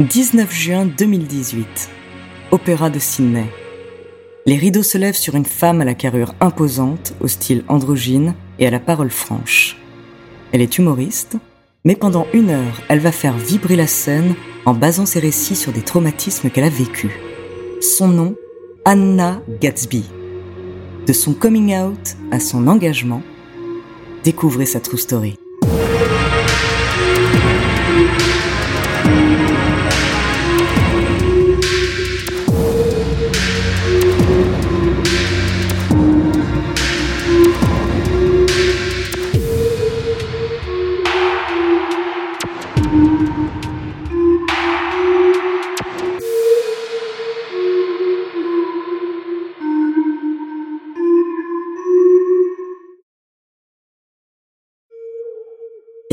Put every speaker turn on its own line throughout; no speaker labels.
19 juin 2018. Opéra de Sydney. Les rideaux se lèvent sur une femme à la carrure imposante, au style androgyne et à la parole franche. Elle est humoriste, mais pendant une heure, elle va faire vibrer la scène en basant ses récits sur des traumatismes qu'elle a vécus. Son nom, Anna Gatsby. De son coming out à son engagement, découvrez sa true story.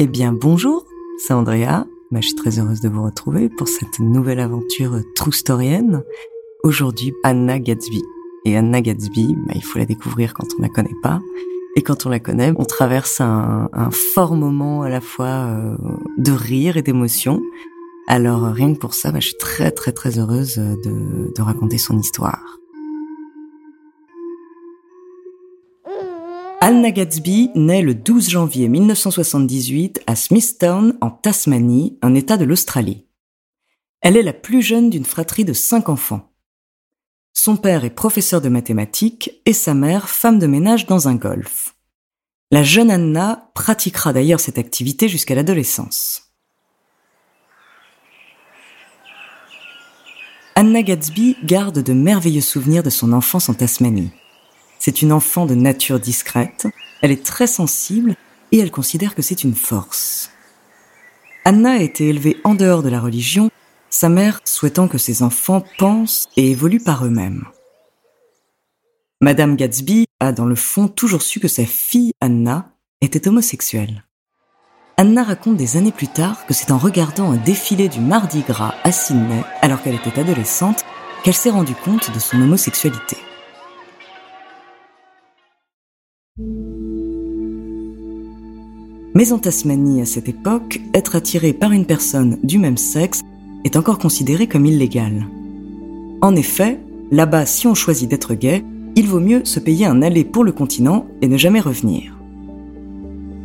Eh bien, bonjour, c'est Andrea. Bah, je suis très heureuse de vous retrouver pour cette nouvelle aventure true storienne. Aujourd'hui, Anna Gatsby. Et Anna Gatsby, bah, il faut la découvrir quand on la connaît pas. Et quand on la connaît, on traverse un, fort moment à la fois euh, de rire et d'émotion. Alors rien que pour ça, bah, je suis très très très heureuse de, de raconter son histoire. Anna Gatsby naît le 12 janvier 1978 à Smithtown, en Tasmanie, un État de l'Australie. Elle est la plus jeune d'une fratrie de cinq enfants. Son père est professeur de mathématiques et sa mère femme de ménage dans un golf. La jeune Anna pratiquera d'ailleurs cette activité jusqu'à l'adolescence. Anna Gatsby garde de merveilleux souvenirs de son enfance en Tasmanie. C'est une enfant de nature discrète, elle est très sensible et elle considère que c'est une force. Anna a été élevée en dehors de la religion, sa mère souhaitant que ses enfants pensent et évoluent par eux-mêmes. Madame Gatsby a dans le fond toujours su que sa fille Anna était homosexuelle. Anna raconte des années plus tard que c'est en regardant un défilé du Mardi Gras à Sydney, alors qu'elle était adolescente, qu'elle s'est rendue compte de son homosexualité. Mais en Tasmanie, à cette époque, être attiré par une personne du même sexe est encore considéré comme illégal. En effet, là-bas, si on choisit d'être gay, il vaut mieux se payer un aller pour le continent et ne jamais revenir.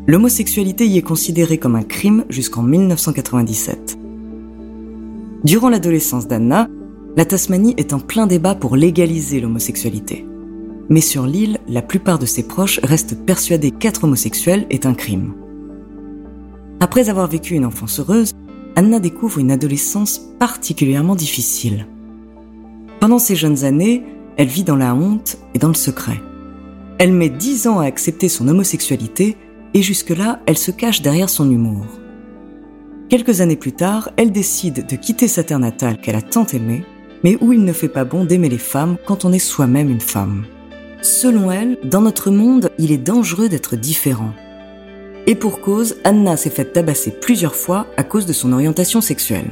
L'homosexualité y est considérée comme un crime jusqu'en 1997. Durant l'adolescence d'Anna, la Tasmanie est en plein débat pour légaliser l'homosexualité. Mais sur l'île, la plupart de ses proches restent persuadés qu'être homosexuel est un crime. Après avoir vécu une enfance heureuse, Anna découvre une adolescence particulièrement difficile. Pendant ces jeunes années, elle vit dans la honte et dans le secret. Elle met dix ans à accepter son homosexualité et jusque-là, elle se cache derrière son humour. Quelques années plus tard, elle décide de quitter sa terre natale qu'elle a tant aimée, mais où il ne fait pas bon d'aimer les femmes quand on est soi-même une femme. Selon elle, dans notre monde, il est dangereux d'être différent. Et pour cause, Anna s'est faite tabasser plusieurs fois à cause de son orientation sexuelle.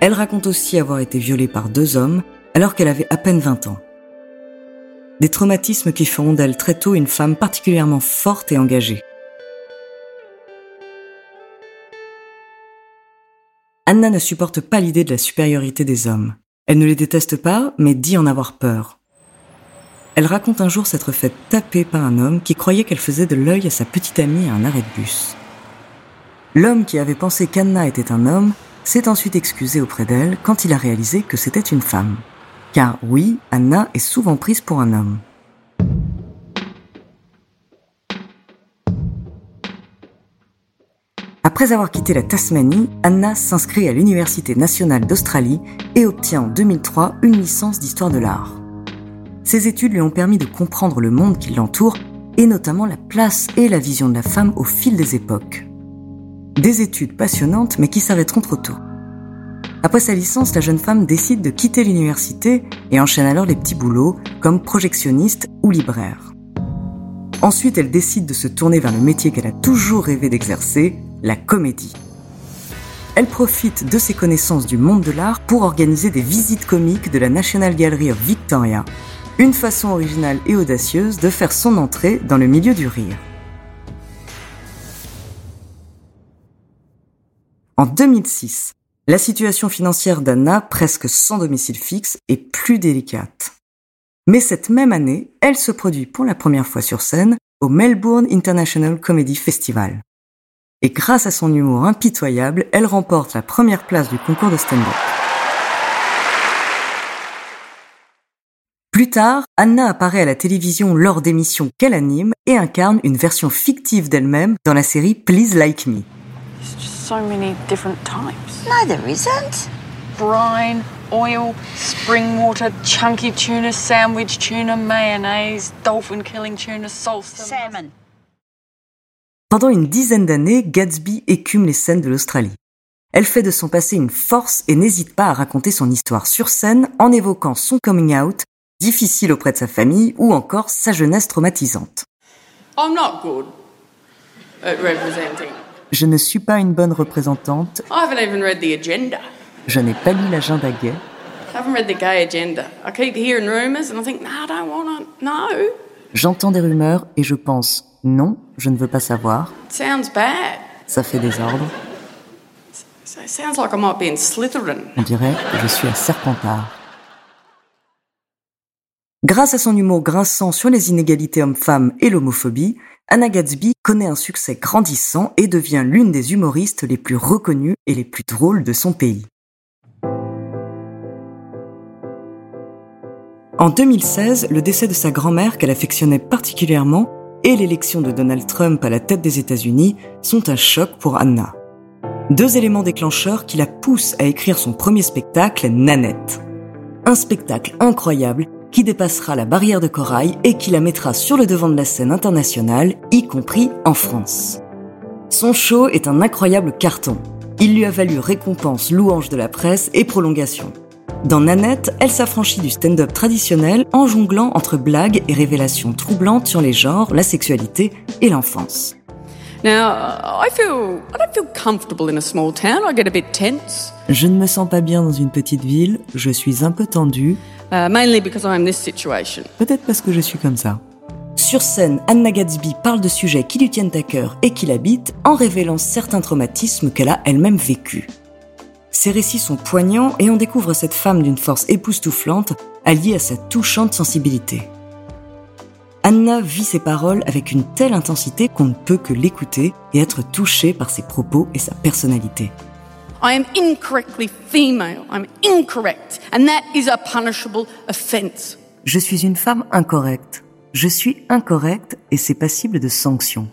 Elle raconte aussi avoir été violée par deux hommes alors qu'elle avait à peine 20 ans. Des traumatismes qui feront d'elle très tôt une femme particulièrement forte et engagée. Anna ne supporte pas l'idée de la supériorité des hommes. Elle ne les déteste pas, mais dit en avoir peur. Elle raconte un jour s'être faite taper par un homme qui croyait qu'elle faisait de l'œil à sa petite amie à un arrêt de bus. L'homme qui avait pensé qu'Anna était un homme s'est ensuite excusé auprès d'elle quand il a réalisé que c'était une femme. Car oui, Anna est souvent prise pour un homme. Après avoir quitté la Tasmanie, Anna s'inscrit à l'Université nationale d'Australie et obtient en 2003 une licence d'histoire de l'art. Ces études lui ont permis de comprendre le monde qui l'entoure et notamment la place et la vision de la femme au fil des époques. Des études passionnantes mais qui s'arrêteront trop tôt. Après sa licence, la jeune femme décide de quitter l'université et enchaîne alors les petits boulots comme projectionniste ou libraire. Ensuite, elle décide de se tourner vers le métier qu'elle a toujours rêvé d'exercer, la comédie. Elle profite de ses connaissances du monde de l'art pour organiser des visites comiques de la National Gallery of Victoria, une façon originale et audacieuse de faire son entrée dans le milieu du rire. En 2006, la situation financière d'Anna, presque sans domicile fixe, est plus délicate. Mais cette même année, elle se produit pour la première fois sur scène au Melbourne International Comedy Festival et grâce à son humour impitoyable, elle remporte la première place du concours de stand-up. Plus tard, Anna apparaît à la télévision lors d'émissions qu'elle anime et incarne une version fictive d'elle-même dans la série Please Like Me.
so many different types.
No, there isn't.
Brine, oil, spring water, chunky tuna, sandwich tuna, mayonnaise, dolphin killing tuna, salsa.
Salmon.
Pendant une dizaine d'années, Gatsby écume les scènes de l'Australie. Elle fait de son passé une force et n'hésite pas à raconter son histoire sur scène en évoquant son coming out, difficile auprès de sa famille ou encore sa jeunesse traumatisante.
I'm not good at representing.
Je ne suis pas une bonne représentante,
I haven't even read the agenda.
je n'ai pas lu l'agenda gay,
I haven't read the gay agenda. I keep hearing rumours and I think, no, I don't want to. No.
j'entends des rumeurs et je pense non, je ne veux pas savoir,
It sounds bad.
ça fait
So it sounds like I might be in Slytherin.
on dirait que je suis un serpentard. Grâce à son humour grinçant sur les inégalités hommes-femmes et l'homophobie, Anna Gatsby connaît un succès grandissant et devient l'une des humoristes les plus reconnues et les plus drôles de son pays. En 2016, le décès de sa grand-mère qu'elle affectionnait particulièrement et l'élection de Donald Trump à la tête des États-Unis sont un choc pour Anna. Deux éléments déclencheurs qui la poussent à écrire son premier spectacle, Nanette. Un spectacle incroyable qui dépassera la barrière de corail et qui la mettra sur le devant de la scène internationale, y compris en France. Son show est un incroyable carton. Il lui a valu récompense, louange de la presse et prolongation. Dans Nanette, elle s'affranchit du stand-up traditionnel en jonglant entre blagues et révélations troublantes sur les genres, la sexualité et l'enfance.
Now, I feel I don't feel comfortable in a small town. I get a bit tense,
Je ne me sens pas bien dans une petite ville, je suis un peu tendue,
uh, mainly because I'm in this situation.
peut-être parce que je suis comme ça. Sur scène, Anna Gatsby parle de sujets qui lui tiennent à cœur et qui l'habitent en révélant certains traumatismes qu'elle a elle-même vécus. Ces récits sont poignants et on découvre cette femme d'une force époustouflante alliée à sa touchante sensibilité. Anna vit ses paroles avec une telle intensité qu'on ne peut que l'écouter et être touché par ses propos et sa personnalité.
I am incorrectly female. I'm incorrect, and that is a punishable offence.
Je suis une femme incorrecte. Je suis incorrecte et c'est passible de sanctions.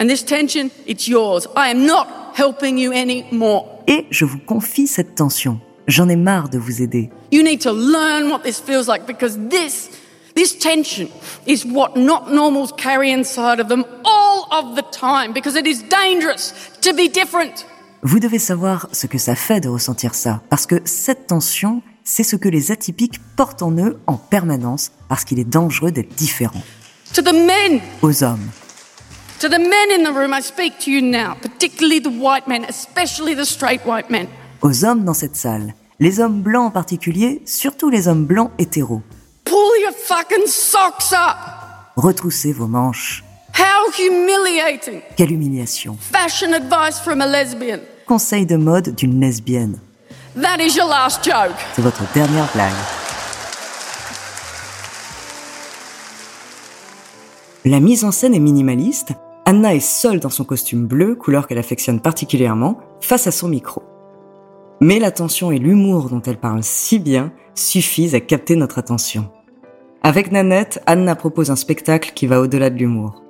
And this tension, it's yours. I am not helping you anymore.
Et je vous confie cette tension. J'en ai marre de vous aider.
You need to learn what this feels like because this, this tension is what not normals carry inside of them all of the time because it is dangerous to be different.
Vous devez savoir ce que ça fait de ressentir ça, parce que cette tension, c'est ce que les atypiques portent en eux en permanence, parce qu'il est dangereux d'être différent.
To the men,
Aux hommes,
to the men in the room, I speak to you now, particularly the white men, especially the straight white men.
aux hommes dans cette salle, les hommes blancs en particulier, surtout les hommes blancs hétéros.
Pull your fucking socks up.
Retroussez vos manches.
How humiliating.
Quelle humiliation.
Fashion advice from a lesbian.
Conseil de mode d'une lesbienne.
That is your last joke.
C'est votre dernière blague. La mise en scène est minimaliste. Anna est seule dans son costume bleu, couleur qu'elle affectionne particulièrement, face à son micro. Mais l'attention et l'humour dont elle parle si bien suffisent à capter notre attention. Avec Nanette, Anna propose un spectacle qui va au-delà de l'humour.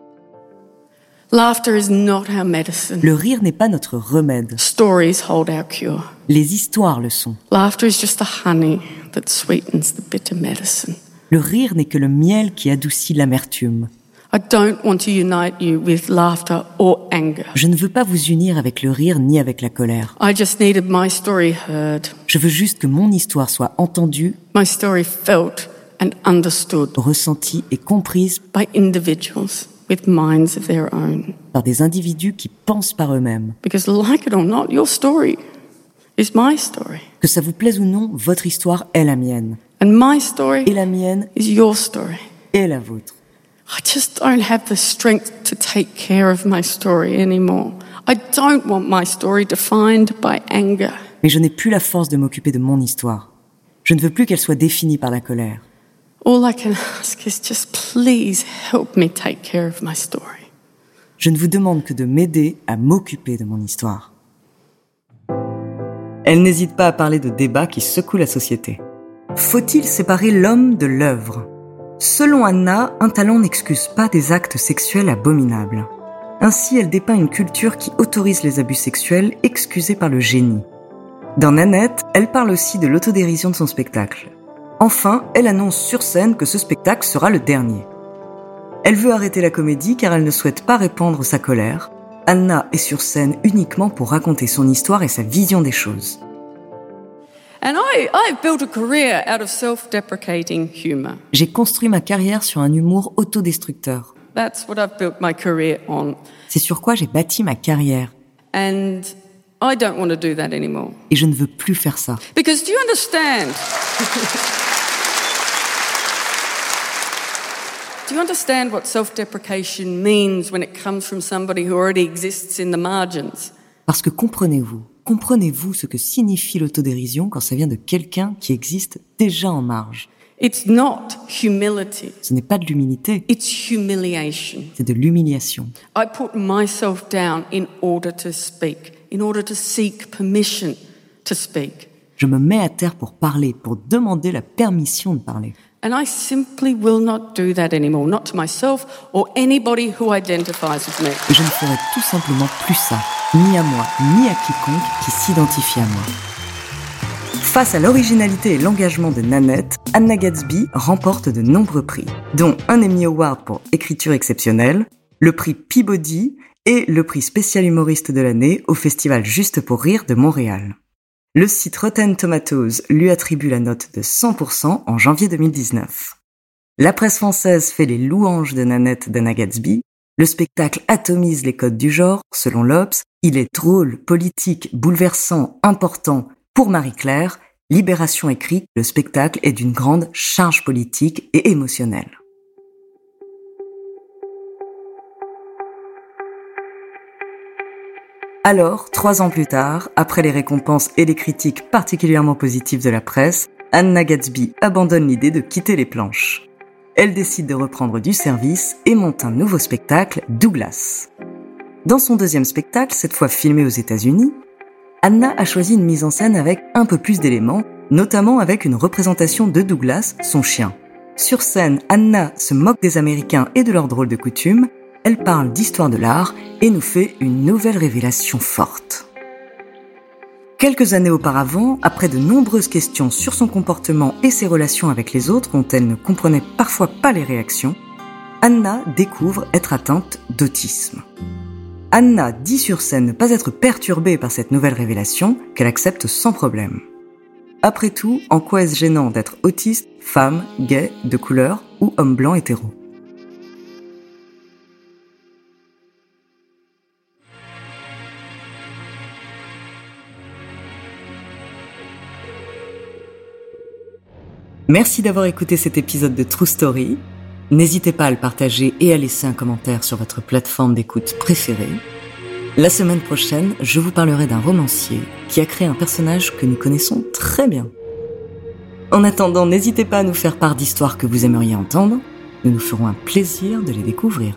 Le rire n'est pas notre remède.
Stories hold our cure.
Les histoires le sont.
Laughter is just the honey that sweetens the bitter medicine.
Le rire n'est que le miel qui adoucit l'amertume.
I don't want to unite you with laughter or anger.
Je ne veux pas vous unir avec le rire ni avec la colère.
I just needed my story heard,
Je veux juste que mon histoire soit entendue,
my story felt and understood
ressentie et comprise
by individuals with minds of their own.
par des individus qui pensent par eux-mêmes.
Because, like it or not, your story is my story.
Que ça vous plaise ou non, votre histoire est la mienne.
And my story
Et la mienne
is your story.
est la vôtre.
I just don't have the strength to take care of my story anymore. I don't want my story defined by anger.
Mais je n'ai plus la force de m'occuper de mon histoire. Je ne veux plus qu'elle soit définie par la colère.
All I can ask is just please help me take care of my story.
Je ne vous demande que de m'aider à m'occuper de mon histoire. Elle n'hésite pas à parler de débats qui secouent la société. Faut-il séparer l'homme de l'œuvre? Selon Anna, un talent n'excuse pas des actes sexuels abominables. Ainsi, elle dépeint une culture qui autorise les abus sexuels excusés par le génie. Dans Nanette, elle parle aussi de l'autodérision de son spectacle. Enfin, elle annonce sur scène que ce spectacle sera le dernier. Elle veut arrêter la comédie car elle ne souhaite pas répandre sa colère. Anna est sur scène uniquement pour raconter son histoire et sa vision des choses. J'ai construit ma carrière sur un humour autodestructeur. C'est sur quoi j'ai bâti ma carrière.
And I don't want to do that anymore.
Et je ne veux plus faire ça.
Because do you understand? do you understand what self deprecation means when it comes from somebody who already exists in the margins?
Parce que comprenez-vous, comprenez-vous ce que signifie l'autodérision quand ça vient de quelqu'un qui existe déjà en marge?
It's not humility,
Ce n'est pas de l'humilité,
it's humiliation.
c'est de l'humiliation.
I put myself down in order to speak, in order to seek permission to speak.
Je me mets à terre pour parler, pour demander la permission de parler.
And I simply will not do that anymore, not to myself or anybody who identifies with me.
Je ne ferai tout simplement plus ça, ni à moi, ni à quiconque qui s'identifie à moi. Face à l'originalité et l'engagement de Nanette, Anna Gatsby remporte de nombreux prix, dont un Emmy Award pour écriture exceptionnelle, le prix Peabody et le prix spécial humoriste de l'année au festival Juste pour rire de Montréal. Le site Rotten Tomatoes lui attribue la note de 100% en janvier 2019. La presse française fait les louanges de Nanette d'Anna Gatsby. Le spectacle atomise les codes du genre, selon l'Obs. Il est drôle, politique, bouleversant, important. Pour Marie-Claire, Libération écrit, le spectacle est d'une grande charge politique et émotionnelle. Alors, trois ans plus tard, après les récompenses et les critiques particulièrement positives de la presse, Anna Gatsby abandonne l'idée de quitter les planches. Elle décide de reprendre du service et monte un nouveau spectacle, Douglas. Dans son deuxième spectacle, cette fois filmé aux États-Unis, Anna a choisi une mise en scène avec un peu plus d'éléments, notamment avec une représentation de Douglas, son chien. Sur scène, Anna se moque des Américains et de leurs drôles de coutumes, elle parle d'histoire de l'art et nous fait une nouvelle révélation forte. Quelques années auparavant, après de nombreuses questions sur son comportement et ses relations avec les autres dont elle ne comprenait parfois pas les réactions, Anna découvre être atteinte d'autisme. Anna dit sur scène ne pas être perturbée par cette nouvelle révélation qu'elle accepte sans problème. Après tout, en quoi est-ce gênant d'être autiste, femme, gay, de couleur ou homme blanc hétéro? Merci d'avoir écouté cet épisode de True Story. N'hésitez pas à le partager et à laisser un commentaire sur votre plateforme d'écoute préférée. La semaine prochaine, je vous parlerai d'un romancier qui a créé un personnage que nous connaissons très bien. En attendant, n'hésitez pas à nous faire part d'histoires que vous aimeriez entendre. Nous nous ferons un plaisir de les découvrir.